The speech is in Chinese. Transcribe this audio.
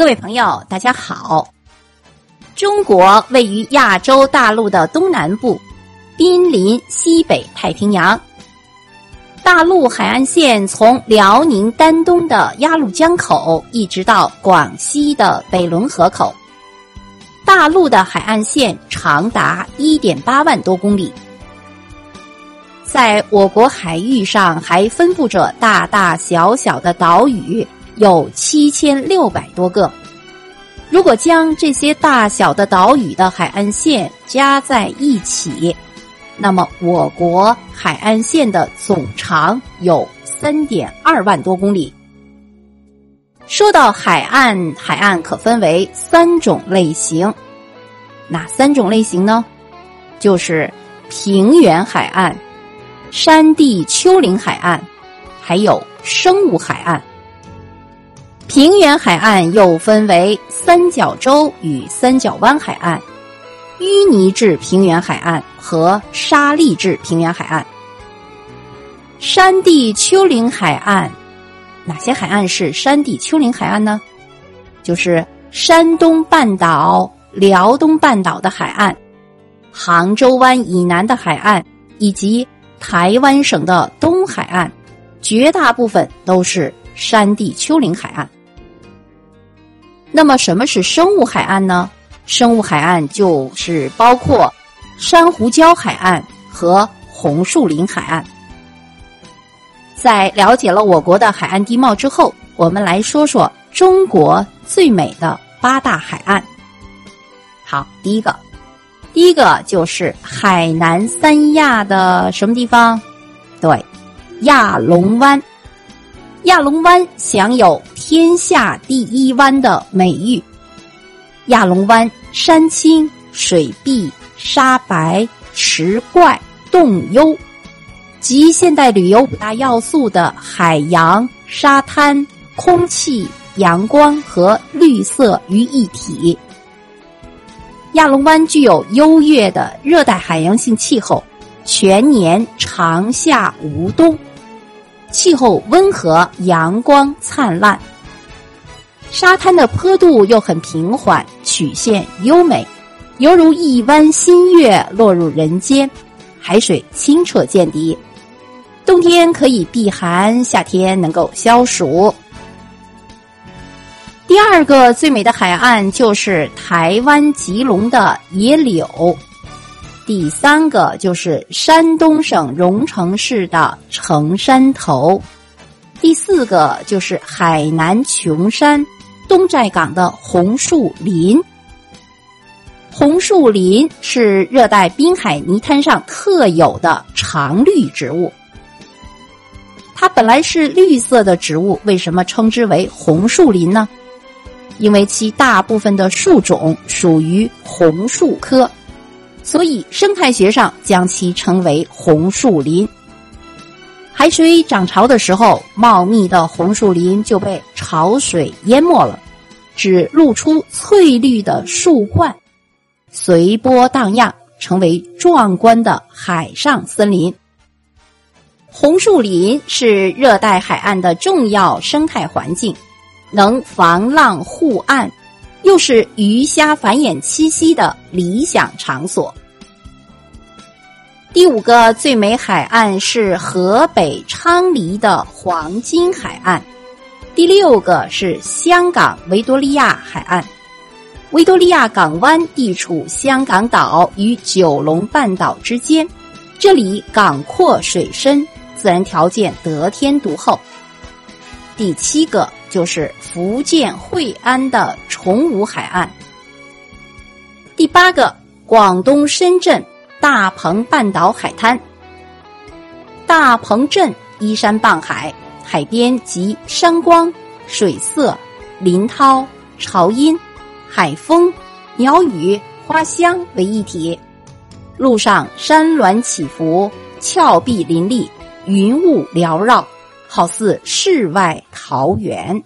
各位朋友，大家好。中国位于亚洲大陆的东南部，濒临西北太平洋。大陆海岸线从辽宁丹东的鸭绿江口，一直到广西的北仑河口。大陆的海岸线长达一点八万多公里。在我国海域上，还分布着大大小小的岛屿，有七千六百多个。如果将这些大小的岛屿的海岸线加在一起，那么我国海岸线的总长有三点二万多公里。说到海岸，海岸可分为三种类型，哪三种类型呢？就是平原海岸、山地丘陵海岸，还有生物海岸。平原海岸又分为三角洲与三角湾海岸、淤泥质平原海岸和沙砾质平原海岸。山地丘陵海岸，哪些海岸是山地丘陵海岸呢？就是山东半岛、辽东半岛的海岸、杭州湾以南的海岸以及台湾省的东海岸，绝大部分都是山地丘陵海岸。那么什么是生物海岸呢？生物海岸就是包括珊瑚礁海岸和红树林海岸。在了解了我国的海岸地貌之后，我们来说说中国最美的八大海岸。好，第一个，第一个就是海南三亚的什么地方？对，亚龙湾。亚龙湾享有“天下第一湾”的美誉。亚龙湾山清水碧、沙白、石怪、洞幽，集现代旅游五大要素的海洋、沙滩、空气、阳光和绿色于一体。亚龙湾具有优越的热带海洋性气候，全年长夏无冬。气候温和，阳光灿烂，沙滩的坡度又很平缓，曲线优美，犹如一弯新月落入人间。海水清澈见底，冬天可以避寒，夏天能够消暑。第二个最美的海岸就是台湾吉隆的野柳。第三个就是山东省荣成市的城山头，第四个就是海南琼山东寨港的红树林。红树林是热带滨海泥滩上特有的常绿植物，它本来是绿色的植物，为什么称之为红树林呢？因为其大部分的树种属于红树科。所以，生态学上将其称为红树林。海水涨潮的时候，茂密的红树林就被潮水淹没了，只露出翠绿的树冠，随波荡漾，成为壮观的海上森林。红树林是热带海岸的重要生态环境，能防浪护岸。又是鱼虾繁衍栖息的理想场所。第五个最美海岸是河北昌黎的黄金海岸，第六个是香港维多利亚海岸。维多利亚港湾地处香港岛与九龙半岛之间，这里港阔水深，自然条件得天独厚。第七个。就是福建惠安的崇武海岸。第八个，广东深圳大鹏半岛海滩。大鹏镇依山傍海，海边集山光、水色、林涛、潮音、海风、鸟语、花香为一体。路上山峦起伏，峭壁林立，云雾缭绕。好似世外桃源。